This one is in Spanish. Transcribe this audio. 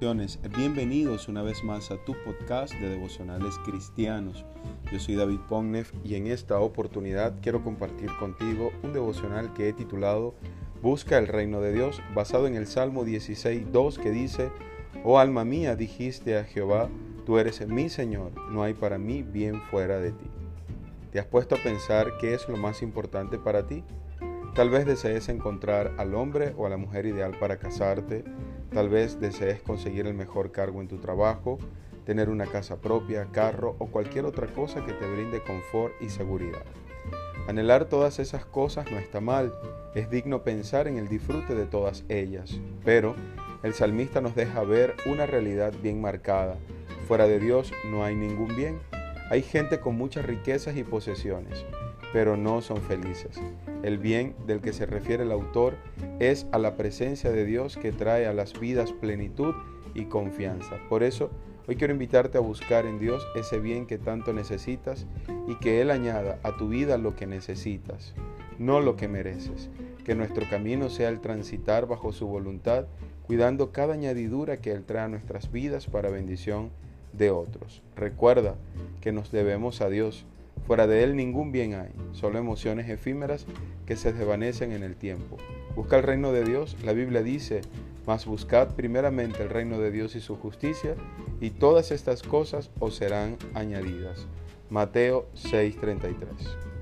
Bienvenidos una vez más a tu podcast de devocionales cristianos. Yo soy David Pongneff y en esta oportunidad quiero compartir contigo un devocional que he titulado Busca el reino de Dios, basado en el Salmo 16.2 que dice, Oh alma mía, dijiste a Jehová, tú eres mi Señor, no hay para mí bien fuera de ti. ¿Te has puesto a pensar qué es lo más importante para ti? Tal vez desees encontrar al hombre o a la mujer ideal para casarte, tal vez desees conseguir el mejor cargo en tu trabajo, tener una casa propia, carro o cualquier otra cosa que te brinde confort y seguridad. Anhelar todas esas cosas no está mal, es digno pensar en el disfrute de todas ellas, pero el salmista nos deja ver una realidad bien marcada. Fuera de Dios no hay ningún bien. Hay gente con muchas riquezas y posesiones, pero no son felices. El bien del que se refiere el autor es a la presencia de Dios que trae a las vidas plenitud y confianza. Por eso, hoy quiero invitarte a buscar en Dios ese bien que tanto necesitas y que Él añada a tu vida lo que necesitas, no lo que mereces. Que nuestro camino sea el transitar bajo su voluntad, cuidando cada añadidura que Él trae a nuestras vidas para bendición de otros. Recuerda que nos debemos a Dios Fuera de él ningún bien hay, solo emociones efímeras que se desvanecen en el tiempo. Busca el reino de Dios, la Biblia dice, mas buscad primeramente el reino de Dios y su justicia, y todas estas cosas os serán añadidas. Mateo 6:33